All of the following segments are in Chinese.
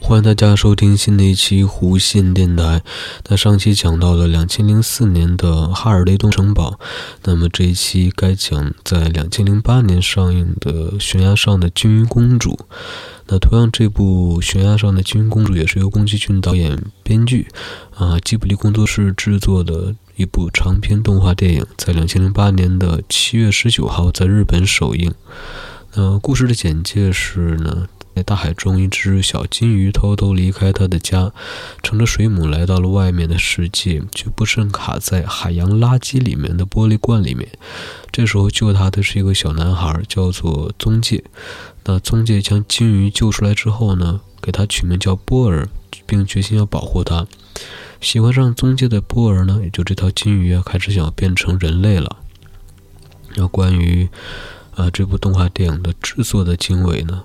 欢迎大家收听新的一期弧线电台。那上期讲到了两千零四年的哈尔雷东城堡，那么这一期该讲在两千零八年上映的《悬崖上的金鱼公主》。那同样，这部《悬崖上的金鱼公主》也是由宫崎骏导演、编剧，啊，吉卜力工作室制作的一部长篇动画电影，在两千零八年的七月十九号在日本首映。那故事的简介是呢？在大海中，一只小金鱼偷偷离开它的家，乘着水母来到了外面的世界，却不慎卡在海洋垃圾里面的玻璃罐里面。这时候救它的是一个小男孩，叫做宗介。那宗介将金鱼救出来之后呢，给他取名叫波尔，并决心要保护他。喜欢上宗介的波尔呢，也就这条金鱼啊，开始想要变成人类了。那关于啊这部动画电影的制作的经纬呢？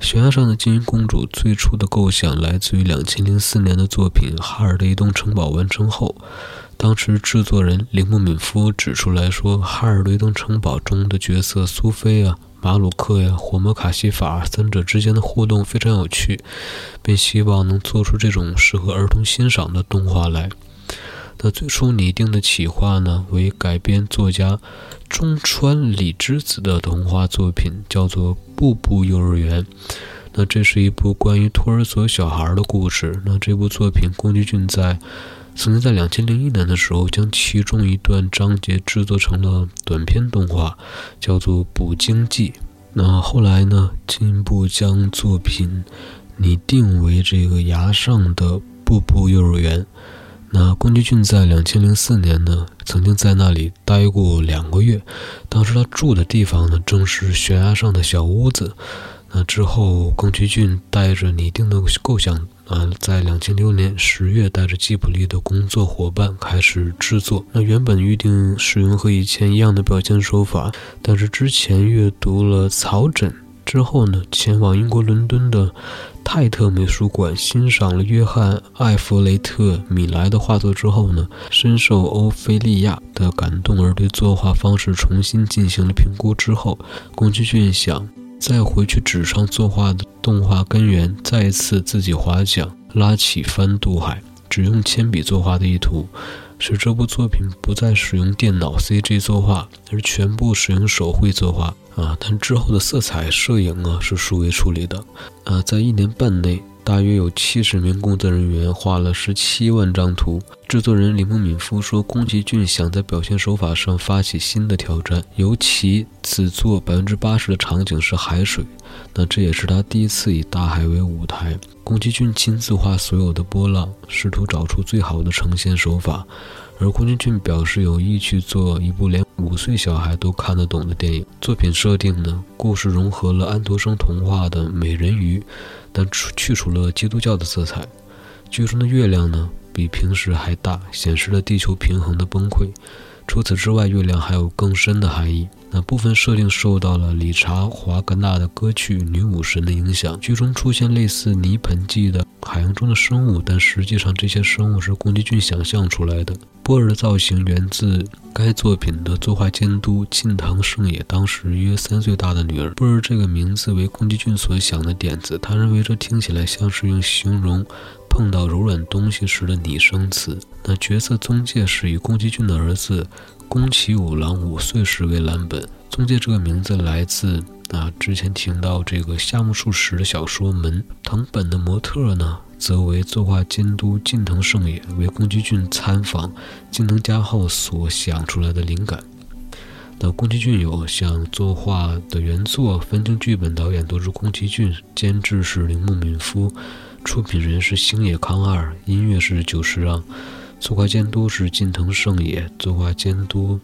悬崖上的金鱼公主最初的构想来自于两千零四年的作品《哈尔的移动城堡》完成后，当时制作人铃木敏夫指出来说，《哈尔的移动城堡》中的角色苏菲啊、马鲁克呀、火魔卡西法三者之间的互动非常有趣，并希望能做出这种适合儿童欣赏的动画来。那最初拟定的企划呢，为改编作家中川里之子的童话作品，叫做《步步幼儿园》。那这是一部关于托儿所小孩的故事。那这部作品，宫崎骏在曾经在两千零一年的时候，将其中一段章节制作成了短片动画，叫做《捕鲸记》。那后来呢，进一步将作品拟定为这个崖上的步步幼儿园。那宫崎骏在两千零四年呢，曾经在那里待过两个月。当时他住的地方呢，正是悬崖上的小屋子。那之后，宫崎骏带着拟定的构想，啊，在两千零六年十月，带着吉卜力的工作伙伴开始制作。那原本预定使用和以前一样的表现手法，但是之前阅读了草枕。之后呢，前往英国伦敦的泰特美术馆欣赏了约翰·艾弗雷特·米莱的画作之后呢，深受欧菲利亚的感动，而对作画方式重新进行了评估之后，宫崎骏想再回去纸上作画的动画根源，再一次自己划桨，拉起帆渡海，只用铅笔作画的意图，使这部作品不再使用电脑 CG 作画，而全部使用手绘作画。啊，但之后的色彩摄影啊是数位处理的，啊，在一年半内，大约有七十名工作人员画了十七万张图。制作人李木敏夫说，宫崎骏想在表现手法上发起新的挑战，尤其此作百分之八十的场景是海水，那这也是他第一次以大海为舞台。宫崎骏亲自画所有的波浪，试图找出最好的呈现手法。而宫崎骏表示有意去做一部连五岁小孩都看得懂的电影。作品设定呢，故事融合了安徒生童话的美人鱼，但去除了基督教的色彩。剧中的月亮呢，比平时还大，显示了地球平衡的崩溃。除此之外，月亮还有更深的含义。那部分设定受到了理查华格纳的歌剧《女武神》的影响。剧中出现类似泥盆纪的海洋中的生物，但实际上这些生物是宫崎骏想象出来的。波尔的造型源自该作品的作画监督近藤圣也当时约三岁大的女儿。波尔这个名字为宫崎骏所想的点子，他认为这听起来像是用形容碰到柔软东西时的拟声词。那角色宗介是以宫崎骏的儿子。宫崎五郎五岁时为蓝本，宗介这个名字来自啊，之前听到这个夏目漱石的小说《门》，藤本的模特呢，则为作画监督近藤圣也，为宫崎骏参访近藤家后所想出来的灵感。那宫崎骏有像作画的原作、分镜、剧本、导演都是宫崎骏，监制是铃木敏夫，出品人是星野康二，音乐是久石让。作画监督是近藤圣也，作画监督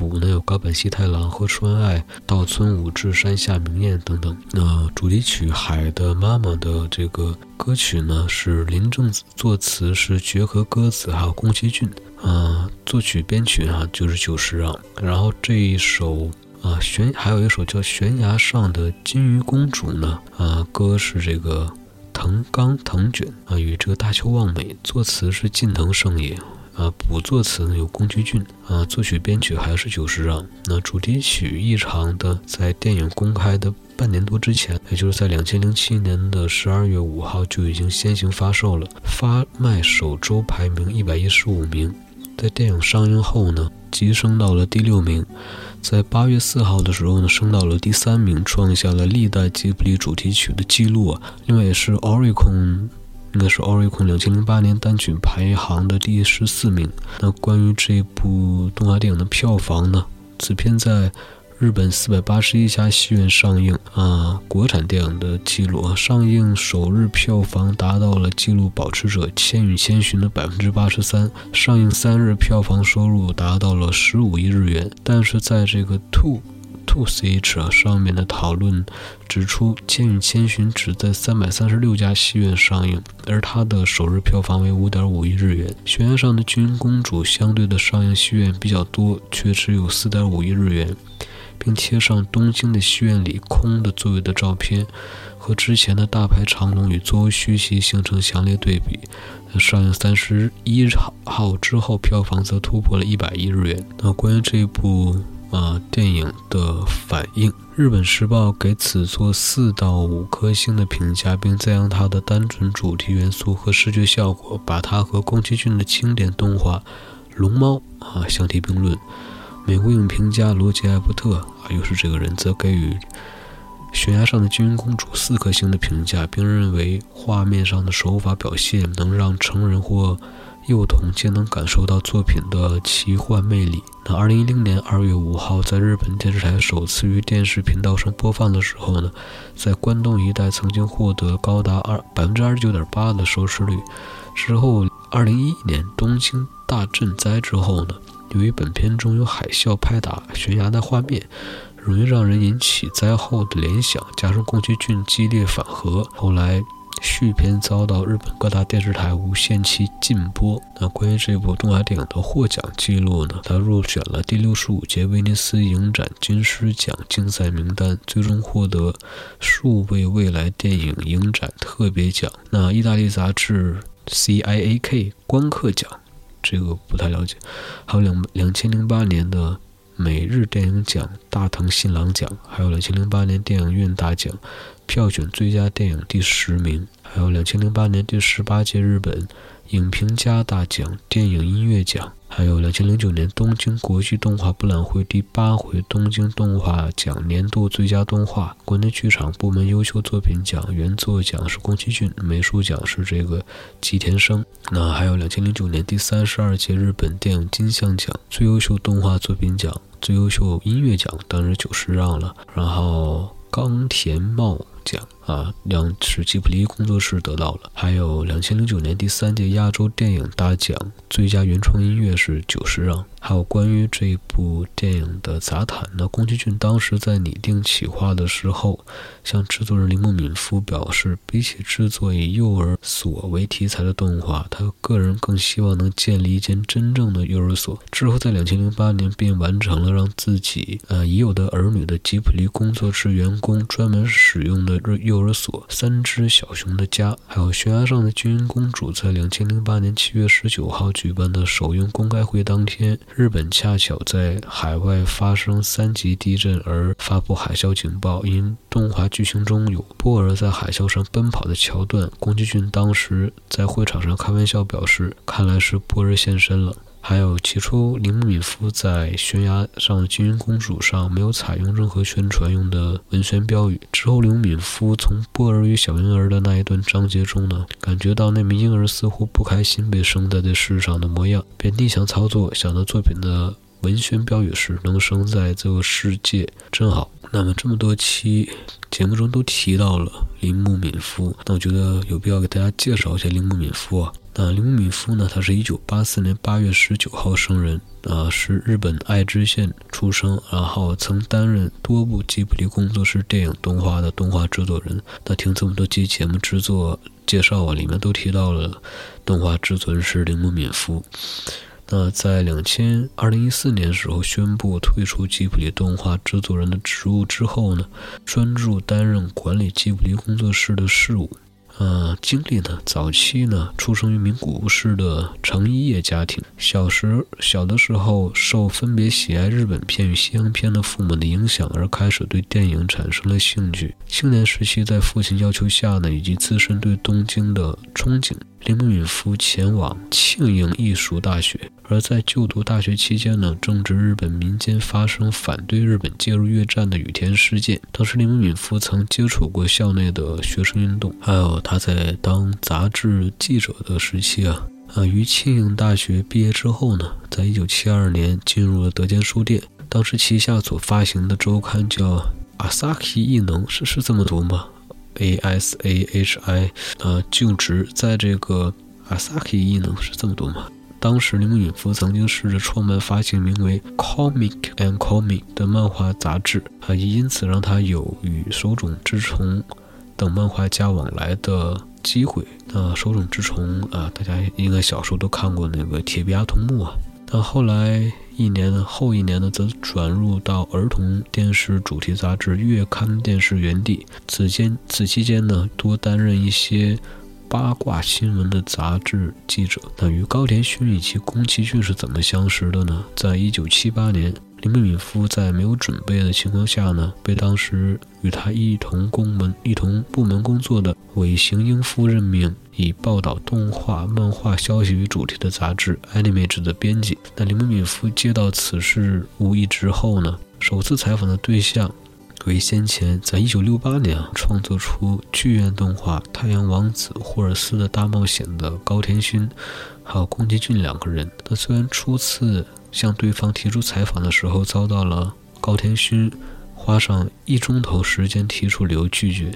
补呢有高本西太郎、和川爱、稻村武志、山下明彦等等。那主题曲《海的妈妈》的这个歌曲呢是林正子作词，是绝和歌子还有宫崎骏。啊，作曲编曲啊就是久石让。然后这一首啊，悬还有一首叫《悬崖上的金鱼公主》呢，啊，歌是这个藤冈藤卷啊与这个大丘望美，作词是近藤胜也。啊，补作词呢有宫崎骏啊，作曲编曲还是久石让。那主题曲异常的，在电影公开的半年多之前，也就是在两千零七年的十二月五号就已经先行发售了，发卖首周排名一百一十五名。在电影上映后呢，急升到了第六名。在八月四号的时候呢，升到了第三名，创下了历代吉卜力主题曲的记录啊。另外也是 Oricon。应该是 Oricon 两千零八年单曲排行的第十四名。那关于这部动画电影的票房呢？此片在日本四百八十一家戏院上映啊，国产电影的记录啊，上映首日票房达到了纪录保持者《千与千寻》的百分之八十三，上映三日票房收入达到了十五亿日元。但是在这个 Two。Two CH 上面的讨论指出，《千与千寻》只在三百三十六家戏院上映，而它的首日票房为五点五亿日元。悬崖上的金公主相对的上映戏院比较多，却只有四点五亿日元，并贴上东京的戏院里空的座位的照片，和之前的大排长龙与座位虚席形成强烈对比。上映三十一号之后，票房则突破了一百亿日元。那关于这部。啊，电影的反应，日本时报给此作四到五颗星的评价，并赞扬它的单纯主题元素和视觉效果，把它和宫崎骏的经典动画《龙猫》啊相提并论。美国影评家罗杰·艾伯特啊，又是这个人，则给予《悬崖上的金银公主》四颗星的评价，并认为画面上的手法表现能让成人或幼童皆能感受到作品的奇幻魅力。那二零一零年二月五号，在日本电视台首次于电视频道上播放的时候呢，在关东一带曾经获得高达二百分之二十九点八的收视率。之后，二零一一年东京大震灾之后呢，由于本片中有海啸拍打悬崖的画面，容易让人引起灾后的联想，加上宫崎骏激烈反核，后来。续片遭到日本各大电视台无限期禁播。那关于这部动画电影的获奖记录呢？它入选了第六十五届威尼斯影展金狮奖竞赛名单，最终获得数位未来电影影展特别奖。那意大利杂志 CIAK 观客奖，这个不太了解。还有两两千零八年的每日电影奖大藤新郎奖，还有两千零八年电影院大奖。票选最佳电影第十名，还有两千零八年第十八届日本影评家大奖电影音乐奖，还有两千零九年东京国际动画博览会第八回东京动画奖年度最佳动画，国内剧场部门优秀作品奖原作奖是宫崎骏，美术奖是这个吉田生。那还有两千零九年第三十二届日本电影金像奖最优秀动画作品奖、最优秀音乐奖当然就是让了，然后冈田茂。奖啊，两是吉卜力工作室得到了，还有两千零九年第三届亚洲电影大奖最佳原创音乐是久石让。还有关于这部电影的杂谈呢？宫崎骏当时在拟定企划的时候，向制作人铃木敏夫表示，比起制作以幼儿所为题材的动画，他个人更希望能建立一间真正的幼儿所。之后，在两千零八年便完成了让自己呃已有的儿女的吉卜力工作室员工专门使用的幼儿所——三只小熊的家。还有悬崖上的金公主，在两千零八年七月十九号举办的首映公开会当天。日本恰巧在海外发生三级地震而发布海啸警报，因动画剧情中有波尔在海啸上奔跑的桥段，宫崎骏当时在会场上开玩笑表示：“看来是波尔现身了。”还有，起初林木敏夫在悬崖上的金鹰公主上没有采用任何宣传用的文宣标语。之后，林木敏夫从波儿与小婴儿的那一段章节中呢，感觉到那名婴儿似乎不开心被生在这世上的模样，便逆向操作，想到作品的文宣标语是“能生在这个世界真好”。那么这么多期节目中都提到了铃木敏夫，那我觉得有必要给大家介绍一下铃木敏夫啊。那铃木敏夫呢？他是一九八四年八月十九号生人，啊，是日本爱知县出生，然后曾担任多部吉卜力工作室电影动画的动画制作人。那听这么多期节目制作介绍啊，里面都提到了动画制作人是铃木敏夫。那在两千二零一四年时候宣布退出吉卜力动画制作人的职务之后呢，专注担任管理吉卜力工作室的事务。呃，经历呢，早期呢，出生于名古屋市的成一叶家庭。小时小的时候，受分别喜爱日本片与西洋片的父母的影响，而开始对电影产生了兴趣。青年时期，在父亲要求下呢，以及自身对东京的憧憬。铃木敏夫前往庆应艺术大学，而在就读大学期间呢，正值日本民间发生反对日本介入越战的羽田事件。当时铃木敏夫曾接触过校内的学生运动，还有他在当杂志记者的时期啊。啊，于庆应大学毕业之后呢，在一九七二年进入了德间书店，当时旗下所发行的周刊叫《Asahi 艺能》，是是这么读吗？A S A H I，呃，就职在这个 Asahi 艺能是这么读吗？当时铃木允夫曾经试着创办发行名为 Comic and Comic 的漫画杂志，啊，也因此让他有与手冢治虫等漫画家往来的机会。那手冢治虫啊，大家应该小时候都看过那个铁臂阿童木啊。那后来一年后一年呢，则转入到儿童电视主题杂志《月刊电视原地》。此间此期间呢，多担任一些八卦新闻的杂志记者。那与高田勋以及宫崎骏是怎么相识的呢？在一九七八年。林敏夫在没有准备的情况下呢，被当时与他一同公门、一同部门工作的尾形英夫任命，以报道动画、漫画消息为主题的杂志《Animage》的编辑。那林敏夫接到此事无意之后呢，首次采访的对象为先前在一九六八年创作出剧院动画《太阳王子霍尔斯的大冒险》的高田勋，还有宫崎骏两个人。那虽然初次。向对方提出采访的时候，遭到了高天勋花上一钟头时间提出理由拒绝，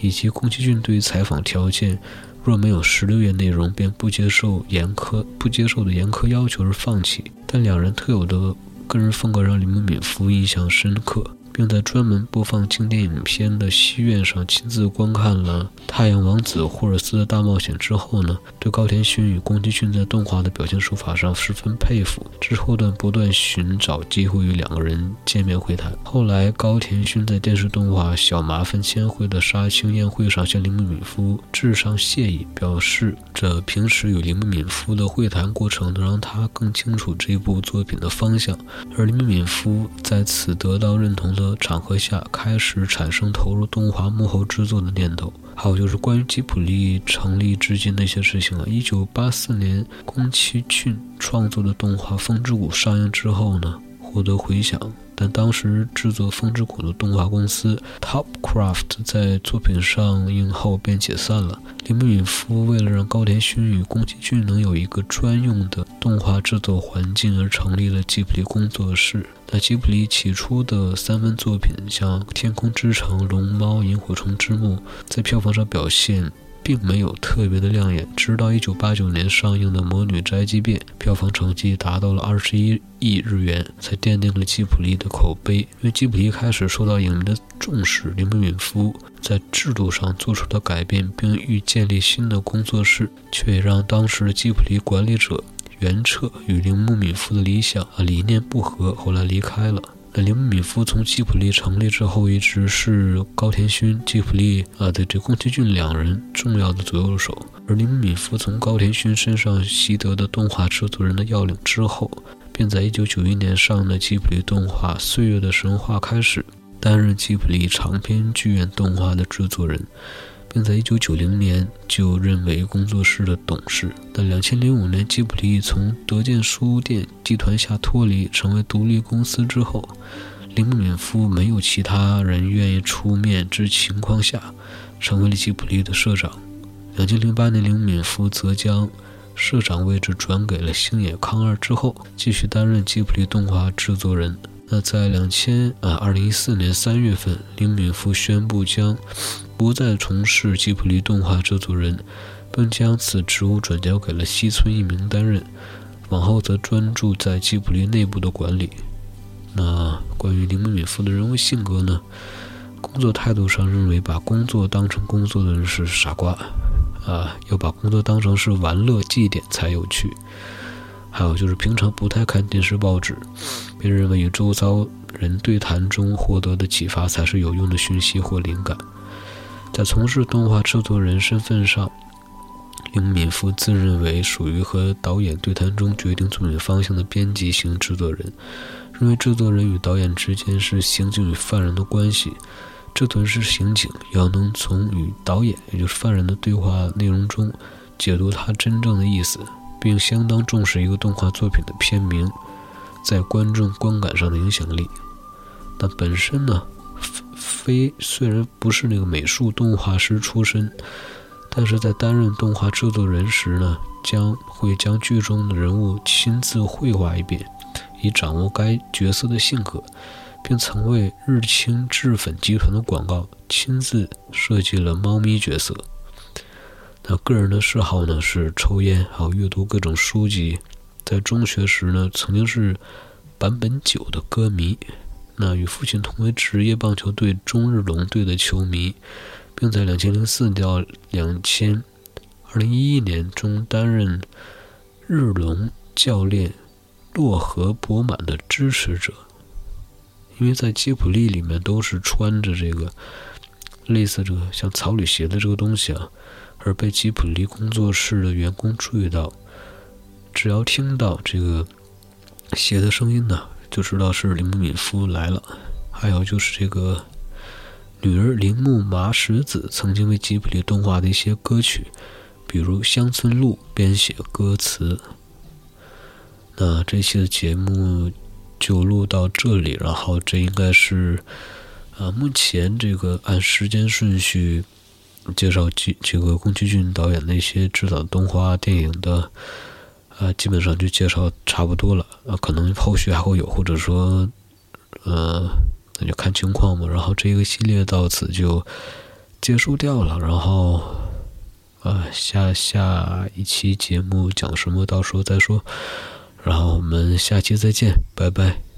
以及宫崎骏对于采访条件若没有十六页内容便不接受严苛不接受的严苛要求而放弃。但两人特有的个人风格让林敏敏夫印象深刻。并在专门播放经典影片的戏院上亲自观看了《太阳王子霍尔斯的大冒险》之后呢，对高田勋与宫崎骏在动画的表现手法上十分佩服。之后呢，不断寻找机会与两个人见面会谈。后来，高田勋在电视动画《小麻烦千惠》的杀青宴会上向铃木敏夫致上谢意，表示这平时与铃木敏夫的会谈过程能让他更清楚这部作品的方向。而铃木敏夫在此得到认同的。场合下开始产生投入动画幕后制作的念头，还有就是关于吉卜力成立至今的一些事情啊。一九八四年，宫崎骏创作的动画《风之谷》上映之后呢，获得回响。但当时制作《风之谷》的动画公司 Topcraft 在作品上映后便解散了。铃木允夫为了让高田勋与宫崎骏能有一个专用的动画制作环境而成立了吉卜力工作室。那吉卜力起初的三分作品，像《天空之城》《龙猫》《萤火虫之墓》，在票房上表现。并没有特别的亮眼，直到1989年上映的《魔女宅急便》，票房成绩达到了21亿日元，才奠定了吉卜力的口碑。因为吉卜力开始受到影迷的重视，铃木敏夫在制度上做出了改变，并欲建立新的工作室，却也让当时的吉卜力管理者袁彻与铃木敏夫的理想啊理念不合，后来离开了。那铃木敏夫从吉普力成立之后，一直是高田勋、吉普力啊的这宫崎骏两人重要的左右手。而铃木敏夫从高田勋身上习得的动画制作人的要领之后，便在1991年上映的吉普力动画《岁月的神话》开始担任吉普力长篇剧院动画的制作人。并在1990年就任为工作室的董事。但2005年，吉卜力从德建书店集团下脱离，成为独立公司之后，铃木敏夫没有其他人愿意出面之情况下，成为了吉卜力的社长。2008年，铃木敏夫则将社长位置转给了星野康二之后，继续担任吉卜力动画制作人。那在两千啊，二零一四年三月份，林敏夫宣布将不再从事吉卜力动画制作人，并将此职务转交给了西村一明担任，往后则专注在吉卜力内部的管理。那关于林敏夫的人物性格呢？工作态度上认为，把工作当成工作的人是傻瓜，啊，要把工作当成是玩乐祭典才有趣。还有就是平常不太看电视报纸，并认为与周遭人对谈中获得的启发才是有用的讯息或灵感。在从事动画制作人身份上，林敏夫自认为属于和导演对谈中决定作品方向的编辑型制作人，认为制作人与导演之间是刑警与犯人的关系，制作人是刑警，要能从与导演也就是犯人的对话内容中解读他真正的意思。并相当重视一个动画作品的片名在观众观感上的影响力。但本身呢，非虽然不是那个美术动画师出身，但是在担任动画制作人时呢，将会将剧中的人物亲自绘画一遍，以掌握该角色的性格，并曾为日清制粉集团的广告亲自设计了猫咪角色。那个人的嗜好呢是抽烟，还有阅读各种书籍。在中学时呢，曾经是坂本九的歌迷。那与父亲同为职业棒球队中日龙队的球迷，并在2004到2000、2011年中担任日龙教练洛河博满的支持者。因为在吉普力里面都是穿着这个类似这个像草履鞋的这个东西啊。而被吉普力工作室的员工注意到，只要听到这个鞋的声音呢，就知道是铃木敏夫来了。还有就是这个女儿铃木麻石子曾经为吉普力动画的一些歌曲，比如《乡村路》编写歌词。那这期的节目就录到这里，然后这应该是啊，目前这个按时间顺序。介绍这这个宫崎骏导演那些执导动画电影的，呃，基本上就介绍差不多了。呃，可能后续还会有，或者说，呃，那就看情况吧。然后这个系列到此就结束掉了。然后，呃，下下一期节目讲什么，到时候再说。然后我们下期再见，拜拜。